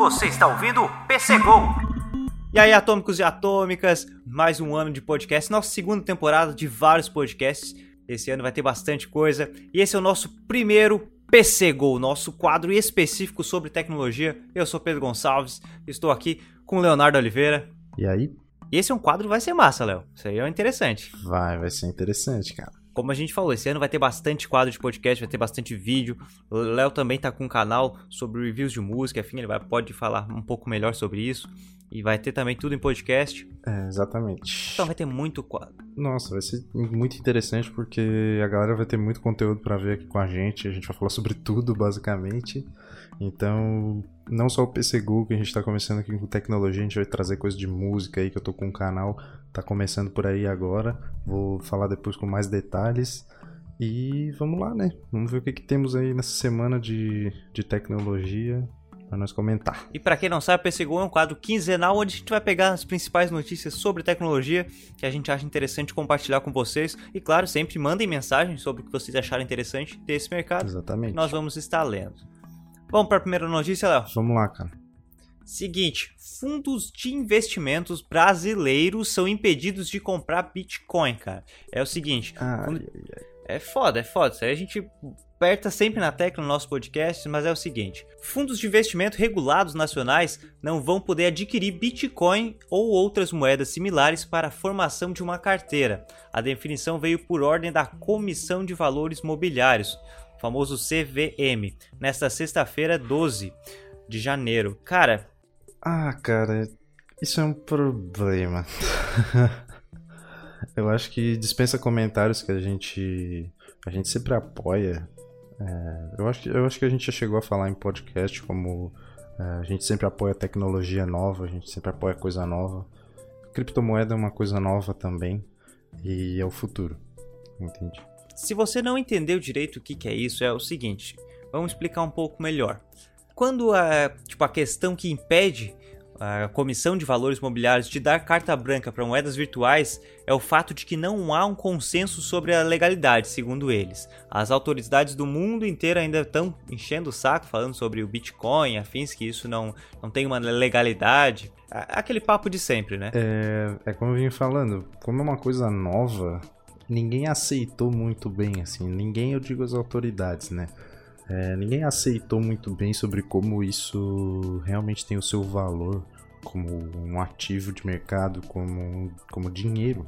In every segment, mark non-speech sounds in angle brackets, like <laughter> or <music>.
Você está ouvindo PC Go. E aí, atômicos e atômicas, mais um ano de podcast, nossa segunda temporada de vários podcasts. Esse ano vai ter bastante coisa. E esse é o nosso primeiro PC Go, nosso quadro específico sobre tecnologia. Eu sou Pedro Gonçalves, estou aqui com o Leonardo Oliveira. E aí? E esse é um quadro que vai ser massa, Léo. Isso aí é interessante. Vai, vai ser interessante, cara. Como a gente falou, esse ano vai ter bastante quadro de podcast, vai ter bastante vídeo. O Léo também tá com um canal sobre reviews de música, enfim, ele vai, pode falar um pouco melhor sobre isso. E vai ter também tudo em podcast. É, exatamente. Então vai ter muito quadro. Nossa, vai ser muito interessante porque a galera vai ter muito conteúdo para ver aqui com a gente. A gente vai falar sobre tudo, basicamente. Então, não só o PC Google, que a gente tá começando aqui com tecnologia, a gente vai trazer coisa de música aí, que eu tô com um canal, tá começando por aí agora. Vou falar depois com mais detalhes. E vamos lá, né? Vamos ver o que, que temos aí nessa semana de, de tecnologia para nós comentar. E para quem não sabe, o PC Go é um quadro quinzenal onde a gente vai pegar as principais notícias sobre tecnologia que a gente acha interessante compartilhar com vocês. E claro, sempre mandem mensagens sobre o que vocês acharam interessante desse mercado. Exatamente. Nós vamos estar lendo. Vamos para a primeira notícia, Léo? Vamos lá, cara. Seguinte, fundos de investimentos brasileiros são impedidos de comprar Bitcoin, cara. É o seguinte, Ai, fundo- ai, ai. é foda, é foda. Isso aí a gente aperta sempre na tecla no nosso podcast, mas é o seguinte: fundos de investimento regulados nacionais não vão poder adquirir Bitcoin ou outras moedas similares para a formação de uma carteira. A definição veio por ordem da Comissão de Valores Mobiliários, famoso CVM, nesta sexta-feira, 12 de janeiro. Cara, Ah, cara, isso é um problema. <laughs> Eu acho que dispensa comentários que a gente a gente sempre apoia. É, eu, acho que, eu acho que a gente já chegou a falar em podcast como é, a gente sempre apoia tecnologia nova, a gente sempre apoia coisa nova. Criptomoeda é uma coisa nova também e é o futuro, entende? Se você não entendeu direito o que, que é isso, é o seguinte: vamos explicar um pouco melhor. Quando a, tipo, a questão que impede a Comissão de Valores Imobiliários de dar carta branca para moedas virtuais é o fato de que não há um consenso sobre a legalidade, segundo eles. As autoridades do mundo inteiro ainda estão enchendo o saco falando sobre o Bitcoin, afins que isso não, não tem uma legalidade. Aquele papo de sempre, né? É, é como eu vim falando, como é uma coisa nova, ninguém aceitou muito bem, assim, ninguém, eu digo as autoridades, né? É, ninguém aceitou muito bem sobre como isso realmente tem o seu valor como um ativo de mercado, como, como dinheiro,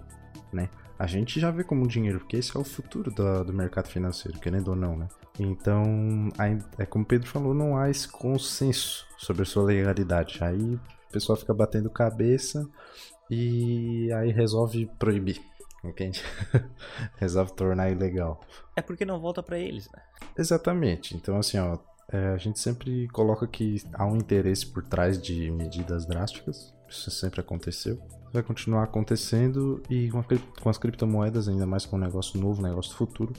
né? A gente já vê como dinheiro, porque esse é o futuro do, do mercado financeiro, querendo ou não, né? Então, é como o Pedro falou, não há esse consenso sobre a sua legalidade. Aí o pessoal fica batendo cabeça e aí resolve proibir, entende? <laughs> resolve tornar ilegal. É porque não volta para eles, né? Exatamente. Então, assim, ó, é, a gente sempre coloca que há um interesse por trás de medidas drásticas. Isso sempre aconteceu. Vai continuar acontecendo e com, a com as criptomoedas, ainda mais com um negócio novo, um negócio futuro,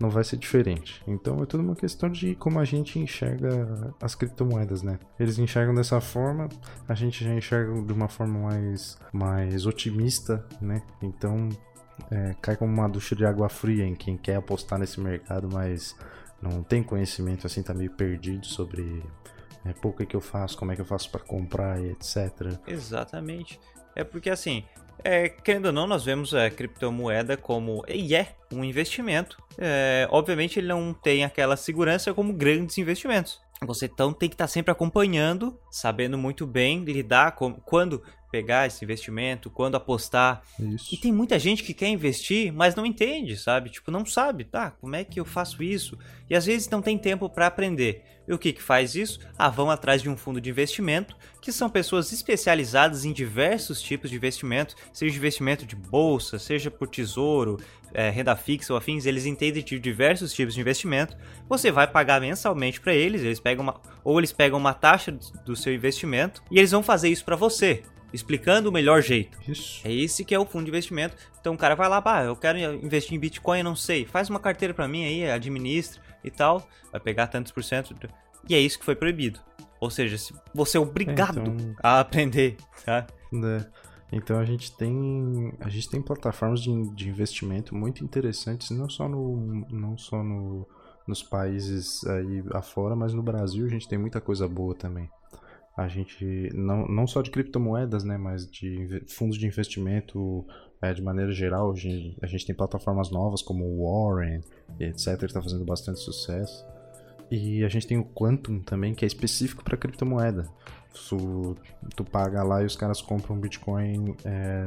não vai ser diferente. Então é tudo uma questão de como a gente enxerga as criptomoedas, né? Eles enxergam dessa forma, a gente já enxerga de uma forma mais, mais otimista, né? Então é, cai como uma ducha de água fria em quem quer apostar nesse mercado, mas não tem conhecimento assim, tá meio perdido sobre é, pô, o que, que eu faço, como é que eu faço para comprar e etc. Exatamente. É porque assim, é, querendo ou não, nós vemos a criptomoeda como e é um investimento. É, obviamente ele não tem aquela segurança como grandes investimentos. Você então tem que estar sempre acompanhando, sabendo muito bem lidar com quando pegar esse investimento, quando apostar. Isso. E tem muita gente que quer investir, mas não entende, sabe? Tipo, não sabe, tá? Como é que eu faço isso? E às vezes não tem tempo para aprender. E o que que faz isso? Ah, vão atrás de um fundo de investimento, que são pessoas especializadas em diversos tipos de investimento, seja investimento de bolsa, seja por tesouro, eh, renda fixa ou afins, eles entendem de diversos tipos de investimento. Você vai pagar mensalmente para eles, eles pegam uma, ou eles pegam uma taxa do seu investimento e eles vão fazer isso para você, explicando o melhor jeito. Isso. É esse que é o fundo de investimento. Então o cara vai lá, pá, eu quero investir em Bitcoin, eu não sei. Faz uma carteira pra mim aí, administra e tal. Vai pegar tantos por cento. E é isso que foi proibido. Ou seja, se você é obrigado Então- a aprender, tá? né? Então a gente tem a gente tem plataformas de, de investimento muito interessantes, não só no não só no, nos países aí afora, mas no Brasil a gente tem muita coisa boa também. A gente, não, não só de criptomoedas, né, mas de fundos de investimento é, de maneira geral. A gente, a gente tem plataformas novas como o Warren, etc., que está fazendo bastante sucesso. E a gente tem o Quantum também, que é específico para criptomoeda. Tu, tu paga lá e os caras compram Bitcoin, é,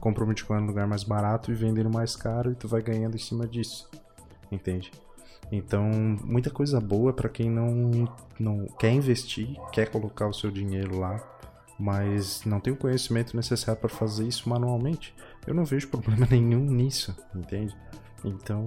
compram Bitcoin no lugar mais barato e vendem mais caro e tu vai ganhando em cima disso. Entende? Então, muita coisa boa para quem não, não quer investir, quer colocar o seu dinheiro lá, mas não tem o conhecimento necessário para fazer isso manualmente. Eu não vejo problema <laughs> nenhum nisso, entende? Então,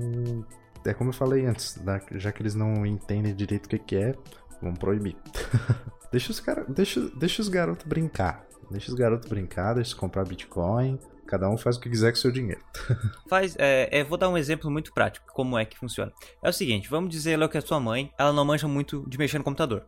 é como eu falei antes, já que eles não entendem direito o que, que é, vamos proibir. <laughs> deixa os, cara, deixa, deixa os garotos brincar. Deixa os garotos brincar, deixa eles comprar Bitcoin, Cada um faz o que quiser com o seu dinheiro. <laughs> faz, é, é, vou dar um exemplo muito prático, como é que funciona. É o seguinte, vamos dizer que a sua mãe, ela não manja muito de mexer no computador.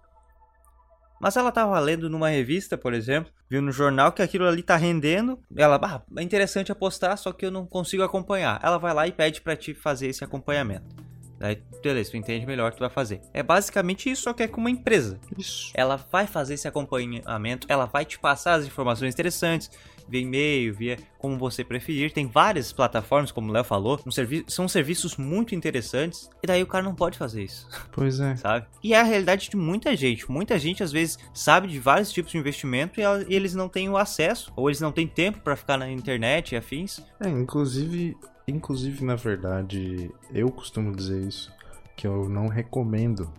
Mas ela estava lendo numa revista, por exemplo, viu no jornal que aquilo ali está rendendo. Ela, ah, é interessante apostar, só que eu não consigo acompanhar. Ela vai lá e pede para ti fazer esse acompanhamento. Daí, beleza, tu entende melhor, tu vai fazer. É basicamente isso, só que é com uma empresa. Isso. Ela vai fazer esse acompanhamento, ela vai te passar as informações interessantes, via e-mail, via como você preferir. Tem várias plataformas, como o Léo falou, um servi são serviços muito interessantes. E daí o cara não pode fazer isso. <laughs> Pois é. Sabe? E é a realidade de muita gente. Muita gente às vezes sabe de vários tipos de investimento e, e eles não têm o acesso, ou eles não têm tempo para ficar na internet e afins. É, inclusive, inclusive na verdade, eu costumo dizer isso, que eu não recomendo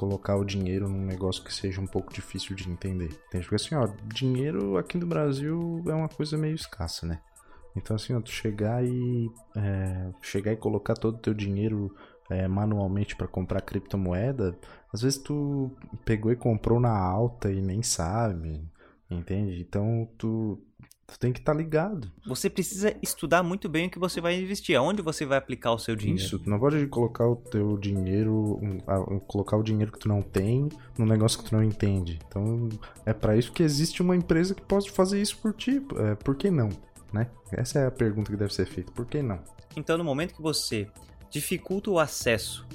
colocar o dinheiro num negócio que seja um pouco difícil de entender. Entende? Porque assim, ó, dinheiro aqui no Brasil é uma coisa meio escassa, né? Então assim, ó, tu chegar e é, chegar e colocar todo o teu dinheiro é, manualmente para comprar criptomoeda, às vezes tu pegou e comprou na alta e nem sabe, entende? Então tu Tu tem que estar tá ligado. Você precisa estudar muito bem o que você vai investir, aonde você vai aplicar o seu dinheiro. Isso, tu não pode colocar o teu dinheiro, colocar o dinheiro que tu não tem num negócio que tu não entende. Então, é para isso que existe uma empresa que pode fazer isso por ti. É, por que não? Né? Essa é a pergunta que deve ser feita. Por que não? Então, no momento que você dificulta o acesso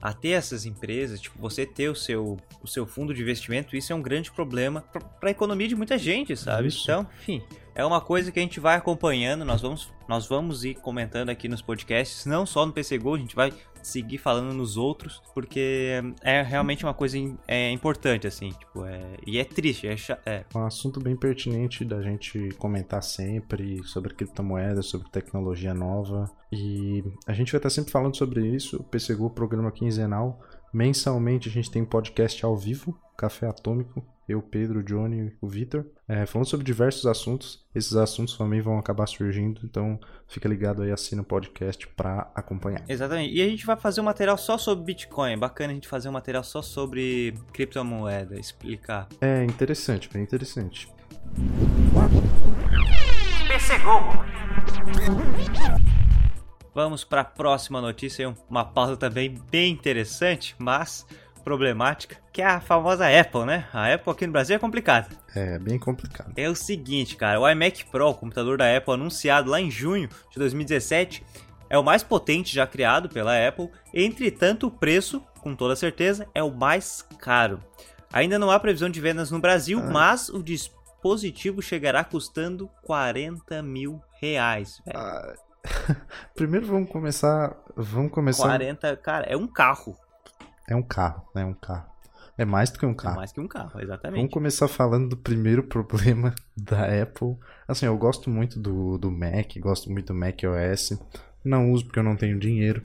a ter essas empresas, tipo, você ter o seu, o seu fundo de investimento, isso é um grande problema para a economia de muita gente, sabe? Isso. Então, enfim, é uma coisa que a gente vai acompanhando, nós vamos, nós vamos ir comentando aqui nos podcasts, não só no PC Go, a gente vai seguir falando nos outros, porque é realmente uma coisa é importante, assim, tipo, é, e é triste, é, é. Um assunto bem pertinente da gente comentar sempre sobre criptomoedas, sobre tecnologia nova, e a gente vai estar sempre falando sobre isso, o PC Go, programa quinzenal, mensalmente a gente tem podcast ao vivo, Café Atômico, eu, Pedro, o Johnny e o Vitor, é, falando sobre diversos assuntos. Esses assuntos também vão acabar surgindo, então fica ligado aí, assina o podcast para acompanhar. Exatamente. E a gente vai fazer um material só sobre Bitcoin. Bacana a gente fazer um material só sobre criptomoeda, explicar. É interessante, bem interessante. Vamos para a próxima notícia, uma pauta também bem interessante, mas problemática, que é a famosa Apple, né? A Apple aqui no Brasil é complicada. É, bem complicado. É o seguinte, cara, o iMac Pro, o computador da Apple anunciado lá em junho de 2017, é o mais potente já criado pela Apple, entretanto o preço, com toda certeza, é o mais caro. Ainda não há previsão de vendas no Brasil, ah. mas o dispositivo chegará custando 40 mil reais. Ah. <laughs> Primeiro vamos começar. Vamos começar. 40, cara, é um carro. É um carro, né? Um carro. É mais do que um carro. É mais que um carro, exatamente. Vamos começar falando do primeiro <laughs> problema da Apple. Assim, eu gosto muito do, do Mac, gosto muito do Mac OS. Não uso porque eu não tenho dinheiro,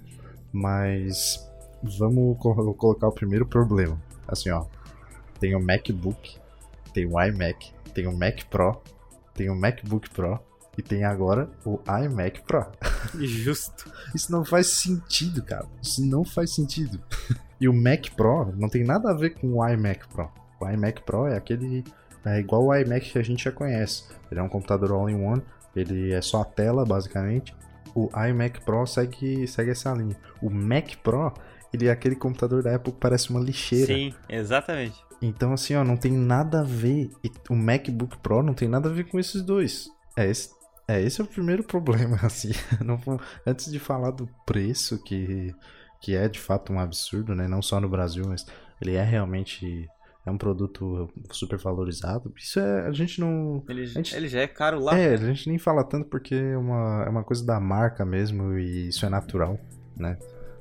mas vamos colocar o primeiro problema. Assim, ó. Tem o MacBook, tem o iMac, tem o Mac Pro, tem o MacBook Pro e tem agora o iMac Pro. <laughs> Justo. Isso não faz sentido, cara. Isso não faz sentido. <laughs> E o Mac Pro não tem nada a ver com o iMac Pro. O iMac Pro é aquele. É igual o iMac que a gente já conhece. Ele é um computador all-in-one, ele é só a tela, basicamente. O iMac Pro segue, segue essa linha. O Mac Pro, ele é aquele computador da Apple que parece uma lixeira. Sim, exatamente. Então, assim, ó, não tem nada a ver. O MacBook Pro não tem nada a ver com esses dois. É esse, é, esse é o primeiro <laughs> problema, assim. <laughs> Não, antes de falar do preço, que que é de fato um absurdo, né? Não só no Brasil, mas ele é realmente é um produto super valorizado. Isso é. A gente não. Ele, gente, ele já é caro lá. É, a gente nem fala tanto porque é uma, é uma coisa da marca mesmo e isso é natural, né?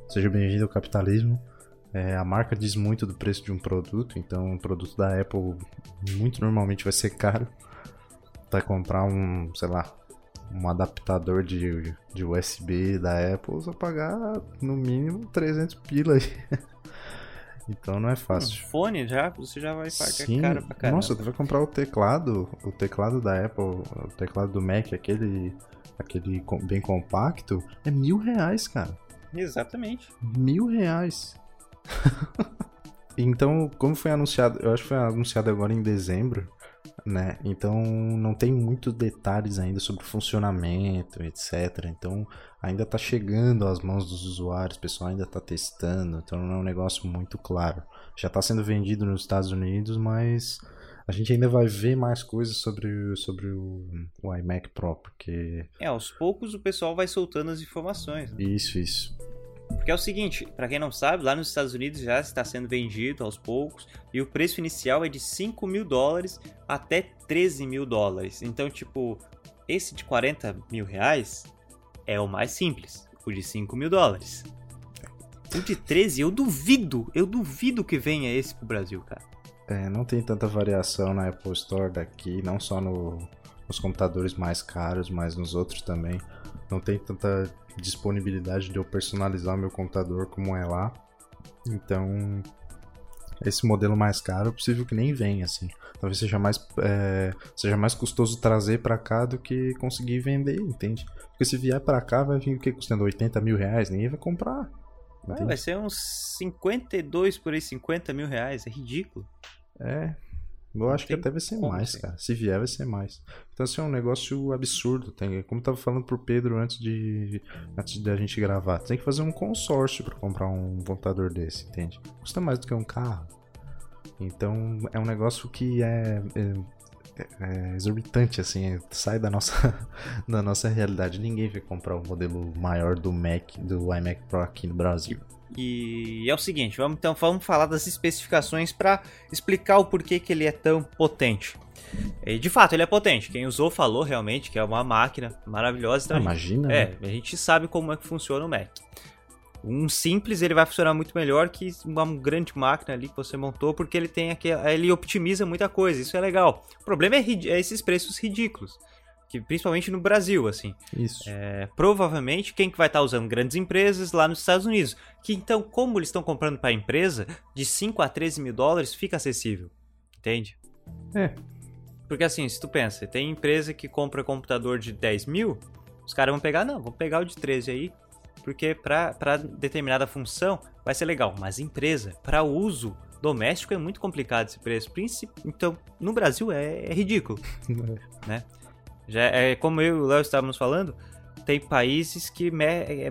Seja bem-vindo ao capitalismo. É, a marca diz muito do preço de um produto, então um produto da Apple muito normalmente vai ser caro. Vai comprar um, sei lá, um adaptador de, de USB da Apple, você pagar no mínimo 300 pila aí. <laughs> Então não é fácil. Um fone já, você já vai pagar Sim. caro pra caramba. Nossa, tu vai comprar o teclado, o teclado da Apple, o teclado do Mac, aquele, aquele bem compacto, é mil reais, cara. Exatamente. Mil reais. <laughs> então, como foi anunciado, eu acho que foi anunciado agora em dezembro, né? Então não tem muitos detalhes ainda sobre o funcionamento, etc. Então ainda está chegando às mãos dos usuários, o pessoal ainda está testando, então não é um negócio muito claro. Já está sendo vendido nos Estados Unidos, mas a gente ainda vai ver mais coisas sobre, sobre o, o iMac Pro, porque... É, aos poucos o pessoal vai soltando as informações. Né? Isso, isso. Porque é o seguinte, para quem não sabe, lá nos Estados Unidos já está sendo vendido aos poucos e o preço inicial é de 5 mil dólares até 13 mil dólares. Então, tipo, esse de 40 mil reais é o mais simples, o de 5 mil dólares. O de 13, eu duvido, eu duvido que venha esse pro Brasil, cara. É, não tem tanta variação na Apple Store daqui, não só no, nos computadores mais caros, mas nos outros também. Não tem tanta disponibilidade de eu personalizar meu computador como é lá. Então, esse modelo mais caro é possível que nem venha, assim. Talvez seja mais, é, seja mais custoso trazer para cá do que conseguir vender, entende? Porque se vier para cá, vai vir o que? Custando 80 mil reais, ninguém vai comprar. É, vai ser uns 52 por aí, 50 mil reais, é ridículo. É, eu acho que até vai ser mais, ser. cara. Se vier, vai ser mais. Então, assim, é um negócio absurdo. Tem, como eu tava falando pro Pedro antes de antes da gente gravar, tem que fazer um consórcio para comprar um computador desse, entende? Custa mais do que um carro. Então, é um negócio que é, é, é exorbitante, assim, sai da nossa, <laughs> da nossa realidade. Ninguém vai comprar o um modelo maior do Mac, do iMac Pro aqui no Brasil. E é o seguinte, vamos então vamos falar das especificações para explicar o porquê que ele é tão potente. E de fato, ele é potente. Quem usou falou realmente que é uma máquina maravilhosa. Então, Imagina. É, né? a gente sabe como é que funciona o Mac. Um simples ele vai funcionar muito melhor que uma grande máquina ali que você montou, porque ele tem aquele, ele optimiza muita coisa. Isso é legal. O problema é, é esses preços ridículos que principalmente no Brasil, assim. Isso. É, provavelmente quem que vai estar tá usando grandes empresas lá nos Estados Unidos. Que então, como eles estão comprando para a empresa, de 5 a 13 mil dólares fica acessível. Entende? É. Porque assim, se tu pensa, tem empresa que compra computador de 10 mil, os caras vão pegar, não, vão pegar o de 13 aí, porque para determinada função vai ser legal. Mas empresa, para uso doméstico é muito complicado esse preço. Então, no Brasil é, é ridículo, <laughs> né? Já é como eu e o Léo estávamos falando, tem países que me, é,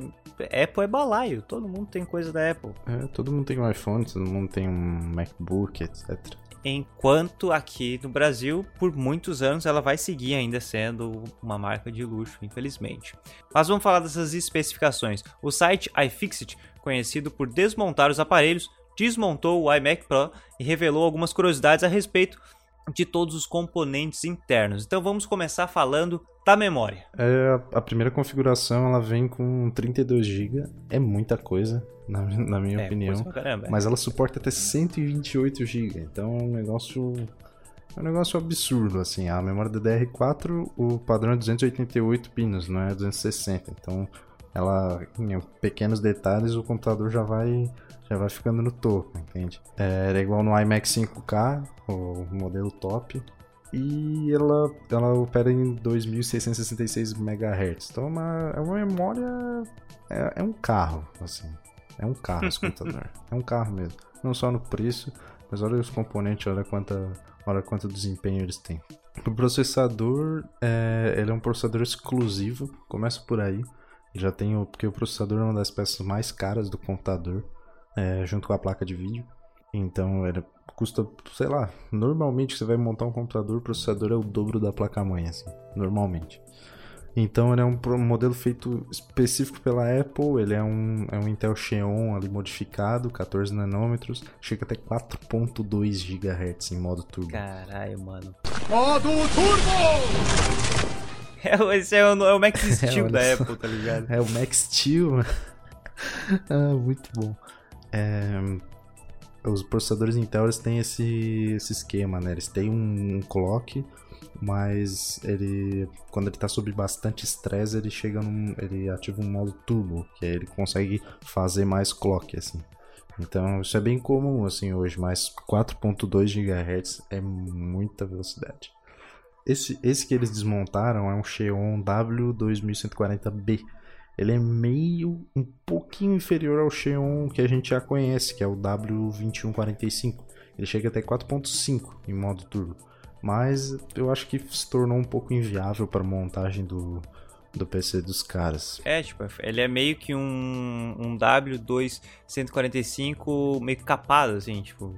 Apple é balaio, todo mundo tem coisa da Apple. É, todo mundo tem um iPhone, todo mundo tem um MacBook, etc. Enquanto aqui no Brasil, por muitos anos, ela vai seguir ainda sendo uma marca de luxo, infelizmente. Mas vamos falar dessas especificações. O site iFixit, conhecido por desmontar os aparelhos, desmontou o iMac Pro e revelou algumas curiosidades a respeito de todos os componentes internos. Então vamos começar falando da memória. É, a primeira configuração ela vem com 32 GB, é muita coisa, na, na minha é, opinião. Caramba, é. Mas ela suporta até 128 GB, então é um negócio é um negócio absurdo, assim. A memória DDR4, o padrão é 288 pinos, não é 260. Então, ela, em pequenos detalhes, o computador já vai já vai ficando no topo, entende? É, é igual no iMac 5K, o modelo top, e ela, ela opera em 2666 MHz. Então é uma, é uma memória. É, é um carro, assim. É um carro esse <laughs> computador. é um carro mesmo. Não só no preço, mas olha os componentes, olha quanta, olha quanto desempenho eles têm. O processador, é, ele é um processador exclusivo, começa por aí. Já tem o, porque o processador é uma das peças mais caras do computador é, junto com a placa de vídeo. Então ele custa, sei lá, normalmente você vai montar um computador, o processador é o dobro da placa-mãe, assim, normalmente. Então ele é um um modelo feito específico pela Apple, ele é um, é um Intel Xeon ali modificado, 14 nanômetros, chega até 4.2 GHz em modo turbo. Caralho, mano. Modo Turbo! <laughs> É, esse é o, <laughs> <laughs> é o Max Steel olha da só. Apple, tá ligado? É o Max Steel. ah, muito bom. É, os processadores Intel eles têm esse, esse esquema, né? Eles têm um, um clock, mas ele quando ele está sob bastante estresse, ele chega num, ele ativa um modo turbo, que aí ele consegue fazer mais clock assim. Então, isso é bem comum assim hoje, mas 4.2 GHz é muita velocidade. Esse, esse que eles desmontaram é um Xeon W2140B. Ele é meio, um pouquinho inferior ao Xeon que a gente já conhece, que é o W2145. Ele chega até 4.5 em modo turbo. Mas eu acho que se tornou um pouco inviável para montagem do, do PC dos caras. É, tipo, ele é meio que um, um W2 145 meio capado, assim, tipo.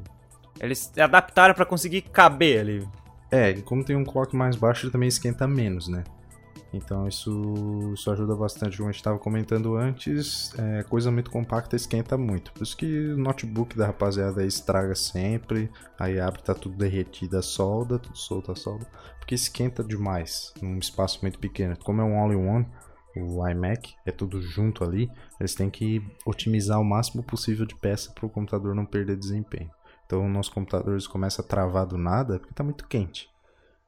Eles adaptaram pra conseguir caber ali. É, e como tem um clock mais baixo, ele também esquenta menos, né? Então isso, isso ajuda bastante. Como a gente estava comentando antes, é, coisa muito compacta esquenta muito. Por isso que o notebook da rapaziada estraga sempre. Aí abre, tá tudo derretido a solda, tudo solto a solda. Porque esquenta demais num espaço muito pequeno. Como é um all-in-one, o iMac é tudo junto ali, eles têm que otimizar o máximo possível de peça para o computador não perder desempenho. Então o nosso computador eles começa a travar do nada porque está muito quente.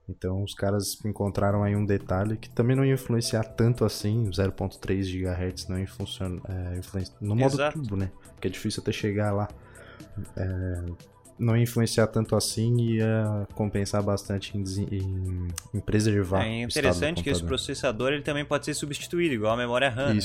Então os caras encontraram aí um detalhe que também não ia influenciar tanto assim, 0.3 GHz não ia funcionar é, influencia- no modo Exato. turbo, né? Que é difícil até chegar lá. É, não ia influenciar tanto assim e ia compensar bastante em, em- em preservar. É interessante que esse processador ele também pode ser substituído, igual a memória RAM. né?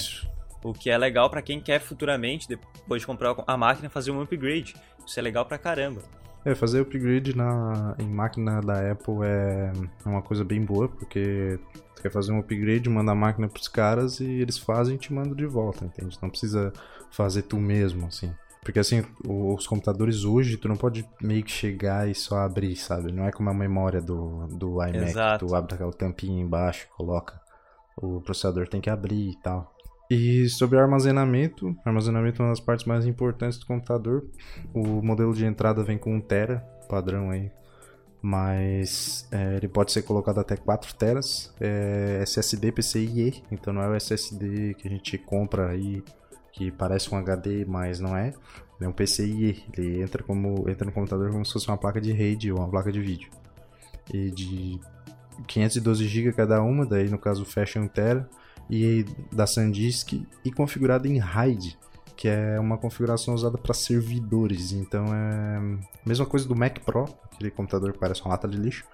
O que é legal pra quem quer futuramente, depois de comprar a máquina, fazer um upgrade. Isso é legal pra caramba. É, fazer upgrade na, em máquina da Apple é uma coisa bem boa, porque você quer fazer um upgrade, manda a máquina pros caras e eles fazem e te mandam de volta, entende? Não precisa fazer tu mesmo, assim. Porque assim, os computadores hoje, tu não pode meio que chegar e só abrir, sabe? Não é como a memória do, do iMac, Exato. tu abre aquela tampinha embaixo, coloca. O processador tem que abrir e tal. E sobre armazenamento, armazenamento é uma das partes mais importantes do computador. O modelo de entrada vem com 1 tera, padrão aí. Mas é, ele pode ser colocado até 4 teras. É SSD PCIe, então não é o SSD que a gente compra aí que parece um HD, mas não é. É um PCIe, ele entra como entra no computador como se fosse uma placa de rede ou uma placa de vídeo. E de 512 GB cada uma, daí no caso fecha 1 tera e da SanDisk e configurado em RAID, que é uma configuração usada para servidores. Então é a mesma coisa do Mac Pro, aquele computador que parece uma lata de lixo.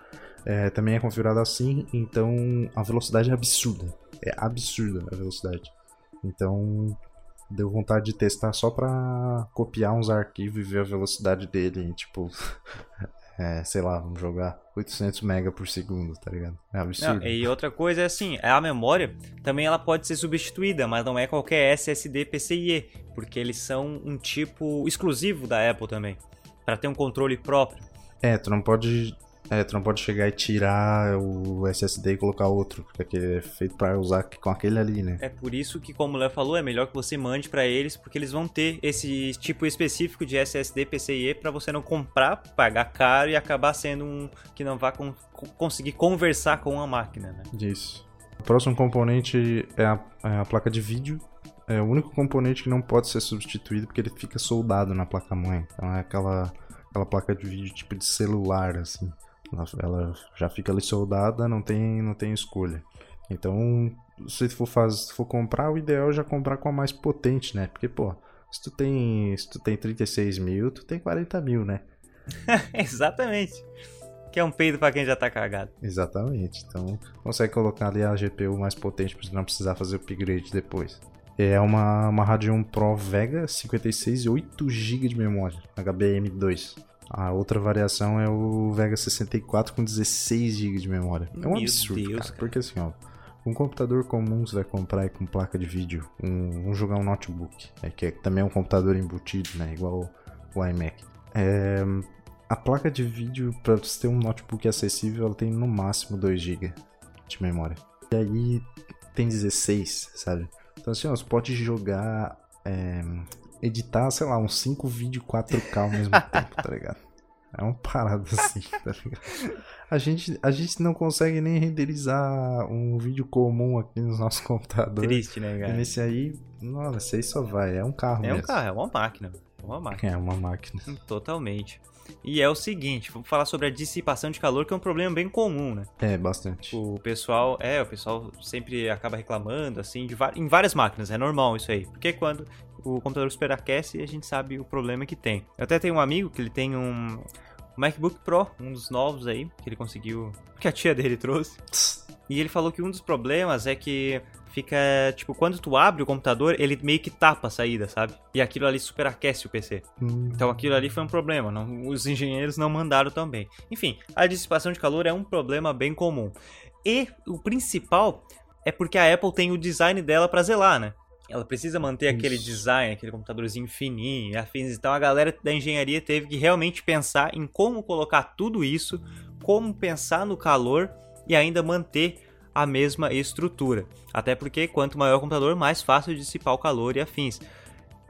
É, também é configurado assim, então a velocidade é absurda. É absurda a velocidade. Então deu vontade de testar só pra copiar uns arquivos e ver a velocidade dele, tipo, <laughs> é, sei lá, vamos jogar 800 MB por segundo, tá ligado? É absurdo. Não, e outra coisa é assim, a memória também ela pode ser substituída, mas não é qualquer SSD PCIe, porque eles são um tipo exclusivo da Apple também, Pra ter um controle próprio. É, tu não pode. É, tu não pode chegar e tirar o SSD e colocar outro, porque é feito pra usar com aquele ali, né? É por isso que, como o Léo falou, é melhor que você mande pra eles, porque eles vão ter esse tipo específico de SSD PCIe pra você não comprar, pagar caro e acabar sendo um que não vai con- conseguir conversar com a máquina, né? Isso. O próximo componente é a, é a placa de vídeo. É o único componente que não pode ser substituído porque ele fica soldado na placa-mãe. Então é aquela, aquela placa de vídeo tipo de celular, assim. Ela, ela já fica ali soldada, não tem, não tem escolha. Então, se tu for, faz, se for comprar, o ideal é já comprar com a mais potente, né? Porque, pô, se tu tem, se tu tem 36 mil, tu tem 40 mil, né? <laughs> Exatamente. Que é um peido pra quem já tá cagado. Exatamente. Então, consegue colocar ali a GPU mais potente para você não precisar fazer upgrade depois. É uma, uma Radeon Pro Vega 56 e 8 GB de memória, HBM2. A outra variação é o Vega 64 com 16 GB de memória. É um Meu absurdo, Deus, cara, cara. Porque assim, ó, um computador comum você vai comprar aí com placa de vídeo, um, vamos jogar um notebook, é, que é, também é um computador embutido, né, igual o, o iMac. É, a placa de vídeo, para você ter um notebook acessível, ela tem no máximo 2 GB de memória. E aí, tem 16, sabe? Então assim, ó, você pode jogar, é, editar, sei lá, uns 5 vídeos 4K ao mesmo <laughs> tempo, tá ligado? É uma parada assim, <laughs> tá ligado? A gente, a gente não consegue nem renderizar um vídeo comum aqui nos nossos computadores. Triste, né, E cara? nesse aí, nossa, esse aí só vai, é um carro É um mesmo. carro, é uma máquina. É uma máquina. É uma máquina. Totalmente. E é o seguinte, vamos falar sobre a dissipação de calor, que é um problema bem comum, né? É, bastante. O pessoal, é, o pessoal sempre acaba reclamando, assim, de em várias máquinas, é normal isso aí. Porque quando o computador superaquece, a gente sabe o problema que tem. Eu até tenho um amigo que ele tem um MacBook Pro, um dos novos aí, que ele conseguiu, que a tia dele trouxe. E ele falou que um dos problemas é que fica, tipo, quando tu abre o computador, ele meio que tapa a saída, sabe? E aquilo ali superaquece o PC. Hum, Então aquilo ali foi um problema, não- os engenheiros não mandaram também. Enfim, a dissipação de calor é um problema bem comum. E o principal é porque a Apple tem o design dela pra zelar, né? Ela precisa manter aquele Isso. design, aquele computadorzinho fininho e afins. Então a galera da engenharia teve que realmente pensar em como colocar tudo isso, como pensar no calor e ainda manter a mesma estrutura. Até porque quanto maior o computador, mais fácil dissipar o calor e afins.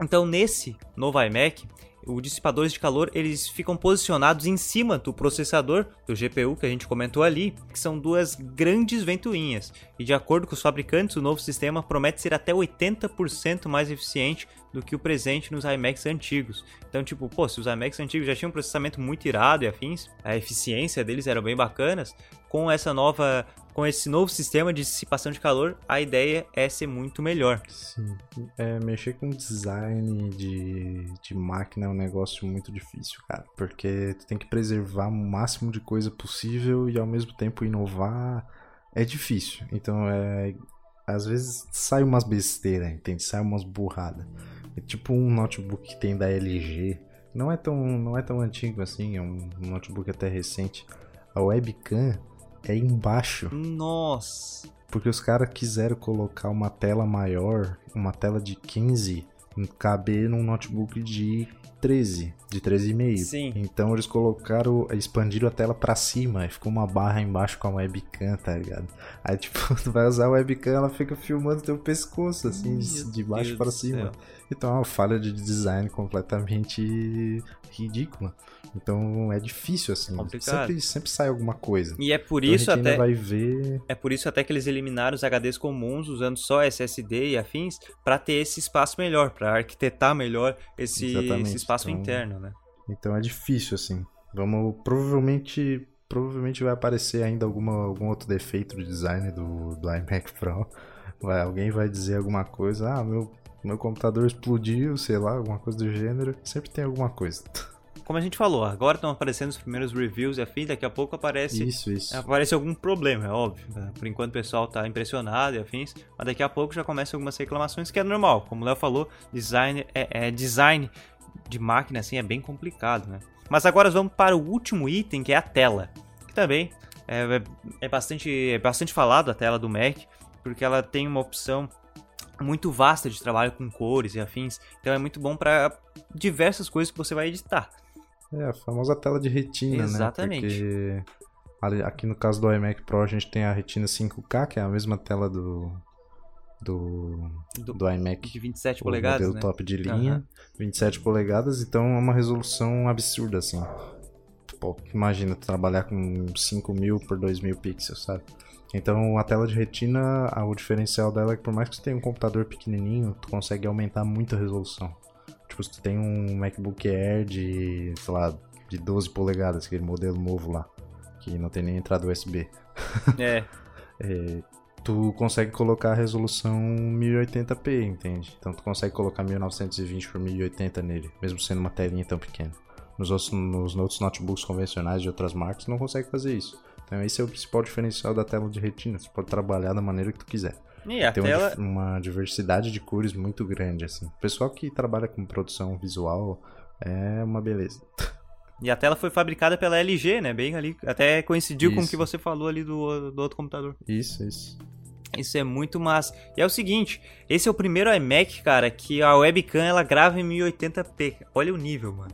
Então nesse novo iMac, os dissipadores de calor eles ficam posicionados em cima do processador do GPU que a gente comentou ali, que são duas grandes ventoinhas. E de acordo com os fabricantes, o novo sistema promete ser até 80% mais eficiente do que o presente nos iMacs antigos. Então, tipo, pô, se os iMacs antigos já tinham um processamento muito irado e afins, a eficiência deles eram bem bacanas, com essa nova com esse novo sistema de dissipação de calor, a ideia é ser muito melhor. Sim. É, mexer com design de, de máquina é um negócio muito difícil, cara. Porque tu tem que preservar o máximo de coisa possível e ao mesmo tempo inovar. É difícil. Então é. Às vezes sai umas besteiras, entende? Sai umas burradas. É tipo um notebook que tem da LG. Não é tão, não é tão antigo assim, é um notebook até recente. A webcam é embaixo. Nossa! Porque os caras quiseram colocar uma tela maior, uma tela de 15, caber num notebook de 13, de 13,5. Sim. Então eles colocaram, expandiram a tela pra cima, e ficou uma barra embaixo com a webcam, tá ligado? Aí tipo, <laughs> tu vai usar a webcam, ela fica filmando teu pescoço, assim, de, de baixo para cima. céu. Então é uma falha de design completamente ridícula. Então é difícil, assim. Sempre, sempre sai alguma coisa. E é por Então, isso até vai ver é por isso até que eles eliminaram os HDs comuns usando só SSD e afins para ter esse espaço melhor, para arquitetar melhor esse, esse espaço então- interno, né? Então é difícil, assim. Vamos. Provavelmente. Provavelmente vai aparecer ainda alguma, algum outro defeito de design do, do iMac Pro. Vai, alguém vai dizer alguma coisa. Ah, meu, meu computador explodiu, sei lá, alguma coisa do gênero. Sempre tem alguma coisa. <laughs> Como a gente falou, agora estão aparecendo os primeiros reviews e afins, daqui a pouco aparece Isso, isso. Aparece algum problema, é óbvio. né? Por enquanto o pessoal tá impressionado e afins, mas daqui a pouco já começam algumas reclamações, que é normal. Como o Léo falou, design é, é design de máquina assim é bem complicado, né? Mas agora vamos para o último item, que é a tela. Que também é, é- é bastante, é bastante falado a tela do Mac, porque ela tem uma opção muito vasta de trabalho com cores e afins. Então é muito bom para diversas coisas que você vai editar. É, a famosa tela de retina, Exatamente. né? Porque ali- aqui no caso do iMac Pro a gente tem a retina 5K, que é a mesma tela do. Do, Do- do iMac De 27 o polegadas, modelo né? top de linha, Aham. 27 polegadas, então é uma resolução absurda, assim. Pô, imagina tu trabalhar com 5000 por 2000 pixels, sabe? Então a tela de retina, o diferencial dela é que por mais que você tenha um computador pequenininho, tu consegue aumentar muito a resolução. Tipo, se tu tem um MacBook Air de, sei lá, de 12 polegadas, aquele modelo novo lá, que não tem nem entrada USB <laughs> É, é, tu consegue colocar a resolução 1080p, entende? Então tu consegue colocar 1920 por 1080 nele, mesmo sendo uma telinha tão pequena. Nos outros, nos outros notebooks convencionais de outras marcas não consegue fazer isso. Então esse é o principal diferencial da tela de retina. Você pode trabalhar da maneira que tu quiser. e a Tem uma, tela... uma diversidade de cores muito grande, assim. O pessoal que trabalha com produção visual é uma beleza. <laughs> E a tela foi fabricada pela LG, né? Bem ali. Até coincidiu com o Isso. que você falou ali do, do outro computador. Isso, isso. Isso é muito massa. E é o seguinte, esse é o primeiro iMac, cara, que a webcam ela grava em 1080p. Olha o nível, mano.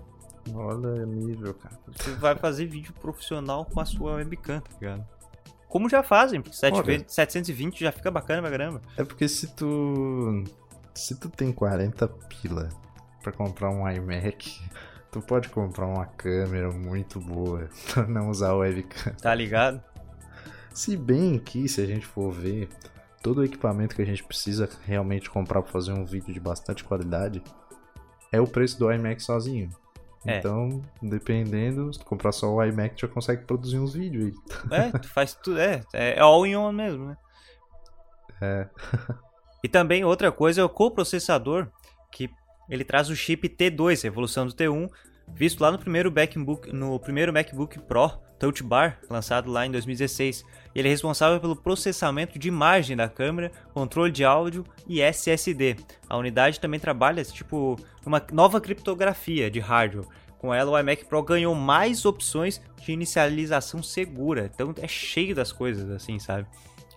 Olha o nível, cara. Você vai fazer vídeo profissional com a sua webcam, tá ligado? como já fazem, porque 7 Olha. vezes 720 já fica bacana pra caramba. É porque se tu. Se tu tem 40 pila pra comprar um iMac, tu pode comprar uma câmera muito boa <laughs> pra não usar webcam. Tá ligado? Se bem que, se a gente for ver, todo o equipamento que a gente precisa realmente comprar pra fazer um vídeo de bastante qualidade é o preço do iMac sozinho. É. Então, dependendo, se tu comprar só o iMac, tu já consegue produzir uns vídeos aí. É, tu <laughs> faz tudo, é, é all in one mesmo, né? É. <laughs> E também outra coisa é o coprocessador, que ele traz o chip T2, a evolução do T1, visto lá no primeiro MacBook, no primeiro MacBook Pro Touch Bar, lançado lá em 2016. Ele é responsável pelo processamento de imagem da câmera, controle de áudio e SSD. A unidade também trabalha tipo uma nova criptografia de hardware. Com ela, o iMac Pro ganhou mais opções de inicialização segura. Então é cheio das coisas assim, sabe?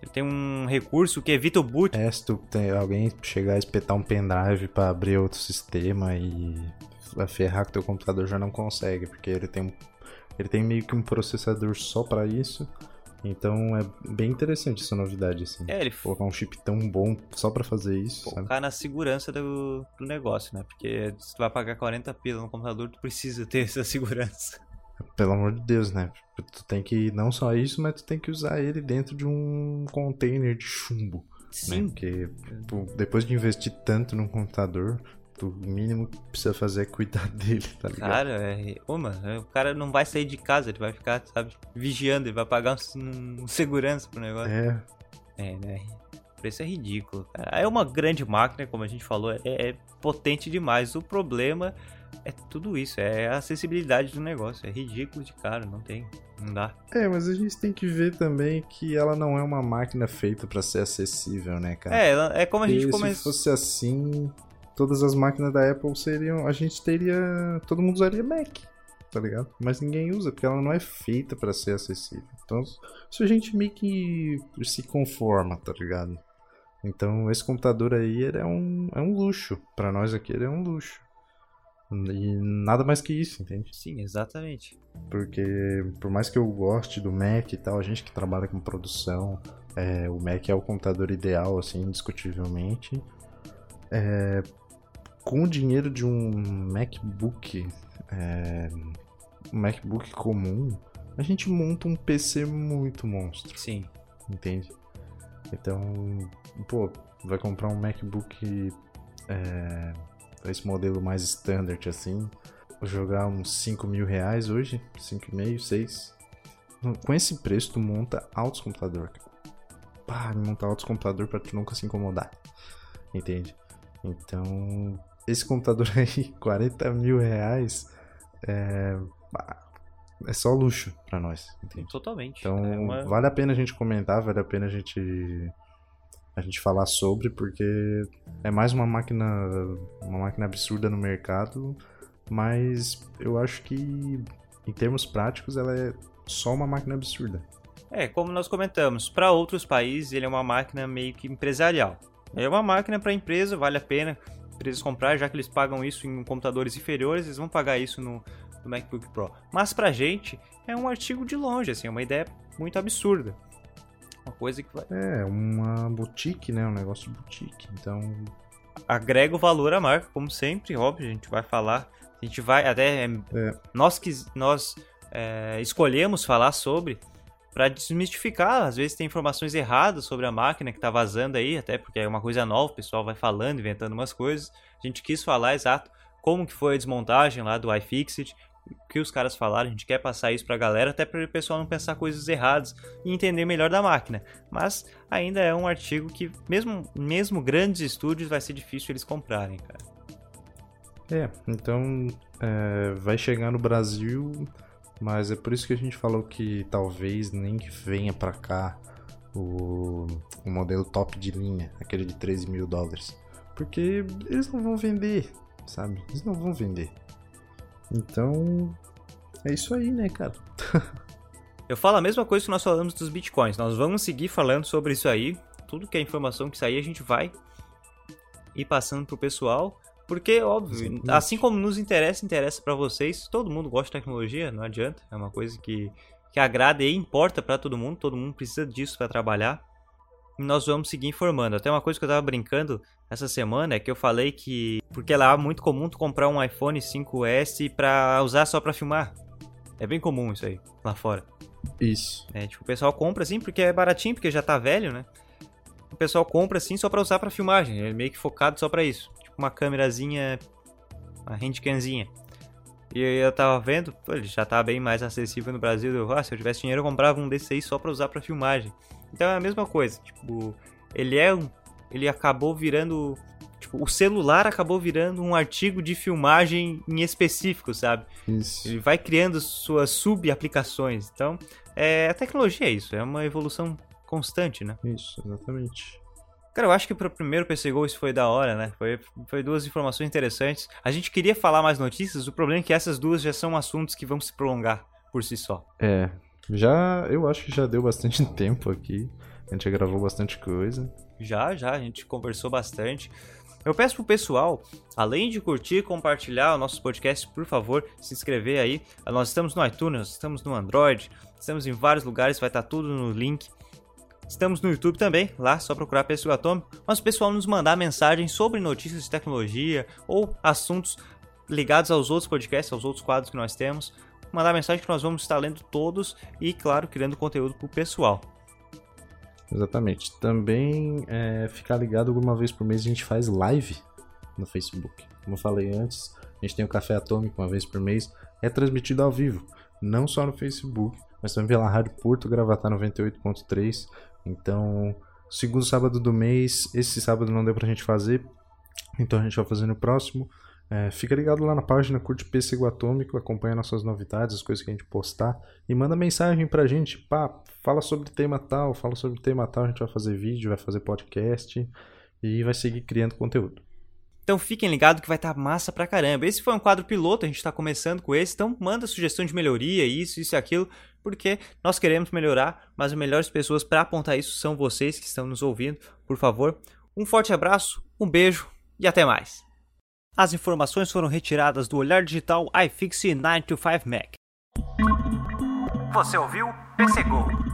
Ele tem um recurso que evita o boot. É, se tu tem alguém chegar a espetar um pendrive pra abrir outro sistema e vai ferrar com teu computador já não consegue, porque ele tem ele tem meio que um processador só pra isso. Então é bem interessante essa novidade assim. É, ele Colocar um chip tão bom só pra fazer isso, sabe? focar na segurança do, do negócio, né? Porque se tu vai pagar 40 pila no computador, tu precisa ter <laughs> essa segurança. Pelo amor de Deus, né? Tu tem que não só isso, mas tu tem que usar ele dentro de um container de chumbo, né? Sim. Porque tu, depois de investir tanto num computador, tu, o mínimo que precisa fazer é cuidar <laughs> dele, tá ligado? Cara, é. Ô, mano, o cara não vai sair de casa, ele vai ficar, sabe, vigiando, ele vai pagar um, um segurança pro negócio. É, É, né? O preço é ridículo, cara. É uma grande máquina, como a gente falou, é, é potente demais. O problema é tudo isso, é a acessibilidade do negócio. É ridículo de caro, não tem, não dá. É, mas a gente tem que ver também que ela não é uma máquina feita pra ser acessível, né, cara? É, é como a gente começou. Se fosse assim, todas as máquinas da Apple seriam. A gente teria. Todo mundo usaria Mac, tá ligado? Mas ninguém usa, porque ela não é feita pra ser acessível. Então, isso a gente meio que se conforma, tá ligado? Então, esse computador aí ele é um, é um luxo. Pra nós aqui, ele é um luxo. E nada mais que isso, entende? Sim, exatamente. Porque por mais que eu goste do Mac e tal, a gente que trabalha com produção, é, o Mac é o computador ideal, assim, indiscutivelmente. É, com o dinheiro de um MacBook, é, um MacBook comum, a gente monta um PC muito monstro, Sim. entende? Então, pô, vai comprar um MacBook, é, esse modelo mais standard, assim, Vou jogar uns 5 mil reais hoje, 5,5, 6. Com esse preço, tu monta altos computador, cara. Pá, montar altos computador pra tu nunca se incomodar. Entende? Então, esse computador <laughs> aí, 40 mil reais, é, é só luxo pra nós, entende? Totalmente. Então, é uma- vale a pena a gente comentar, vale a pena a gente a gente falar sobre, porque é mais uma máquina uma máquina absurda no mercado, mas eu acho que em termos práticos ela é só uma máquina absurda. É, como nós comentamos, para outros países ele é uma máquina meio que empresarial. É uma máquina para empresa, vale a pena empresas comprar, já que eles pagam isso em computadores inferiores, eles vão pagar isso no, no MacBook Pro. Mas pra gente é um artigo de longe, assim, é uma ideia muito absurda. Uma coisa que vai, É uma boutique, né? Um negócio de boutique. Então, agrega o valor à marca, como sempre, óbvio, a gente vai falar, a gente vai até É. nós que nós é, escolhemos falar sobre para desmistificar, às vezes tem informações erradas sobre a máquina que tá vazando aí, até porque é uma coisa nova, o pessoal vai falando, inventando umas coisas. A gente quis falar exato como que foi a desmontagem lá do iFixit, o que os caras falaram, a gente quer passar isso pra galera, até para o pessoal não pensar coisas erradas e entender melhor da máquina. Mas ainda é um artigo que, mesmo, mesmo grandes estúdios, vai ser difícil eles comprarem, cara. é, então é, vai chegar no Brasil, mas é por isso que a gente falou que talvez nem que venha pra cá o, o modelo top de linha, aquele de 13 mil dólares. Porque eles não vão vender, sabe? Eles não vão vender. Então, é isso aí, né, cara? <laughs> Eu falo a mesma coisa que nós falamos dos bitcoins. Nós vamos seguir falando sobre isso aí. Tudo que é informação que sair, a gente vai ir passando pro pessoal. Porque, óbvio, assim como nos interessa, interessa pra vocês. Todo mundo gosta de tecnologia, não adianta. É uma coisa que que agrada e importa para todo mundo, todo mundo precisa disso para trabalhar. E nós vamos seguir informando. Até uma coisa que eu tava brincando essa semana é que eu falei que porque lá é muito comum tu comprar um iPhone 5S para usar só para filmar. É bem comum isso aí lá fora. Isso. É, tipo, o pessoal compra assim porque é baratinho, porque já tá velho, né? O pessoal compra assim só para usar para filmagem, é meio que focado só para isso. Uma câmerazinha, uma handcamzinha. E eu tava vendo, pô, ele já tá bem mais acessível no Brasil. Eu, ah, se eu tivesse dinheiro, eu comprava um desse aí só pra usar pra filmagem. Então é a mesma coisa. Tipo, ele é um. Ele acabou virando. Tipo, o celular acabou virando um artigo de filmagem em específico, sabe? Isso. Ele vai criando suas sub-aplicações. Então, é, a tecnologia é isso, é uma evolução constante, né? Isso, exatamente. Cara, eu acho que pro primeiro PC Go isso foi da hora, né? Foi, foi duas informações interessantes. A gente queria falar mais notícias, o problema é que essas duas já são assuntos que vão se prolongar por si só. É, já, eu acho que já deu bastante <laughs> tempo aqui. A gente já gravou bastante coisa. Já, já, a gente conversou bastante. Eu peço pro pessoal, além de curtir, compartilhar o nosso podcast, por favor, se inscrever aí. Nós estamos no iTunes, estamos no Android, estamos em vários lugares, vai estar tudo no link. Estamos no YouTube também, lá só procurar Pêssego Atômico, mas o pessoal nos mandar mensagens sobre notícias de tecnologia ou assuntos ligados aos outros podcasts, aos outros quadros que nós temos. Mandar mensagem que nós vamos estar lendo todos e, claro, criando conteúdo para o pessoal. Exatamente. Também é, ficar ligado alguma vez por mês a gente faz live no Facebook. Como eu falei antes, a gente tem o Café Atômico uma vez por mês. É transmitido ao vivo, não só no Facebook, mas também pela Rádio Porto Gravatar 98.3 então, segundo sábado do mês, esse sábado não deu pra gente fazer, então a gente vai fazer no próximo. É, fica ligado lá na página, curte Pêssego Atômico, acompanha nossas novidades, as coisas que a gente postar e manda mensagem pra gente, pá, fala sobre tema tal, fala sobre tema tal, a gente vai fazer vídeo, vai fazer podcast e vai seguir criando conteúdo. Então fiquem ligados que vai estar tá massa pra caramba. Esse foi um quadro piloto, a gente está começando com esse, então manda sugestão de melhoria, isso, isso e aquilo, porque nós queremos melhorar, mas as melhores pessoas para apontar isso são vocês que estão nos ouvindo. Por favor, um forte abraço, um beijo e até mais. As informações foram retiradas do Olhar Digital iFixit 925 Mac. Você ouviu? PC Go.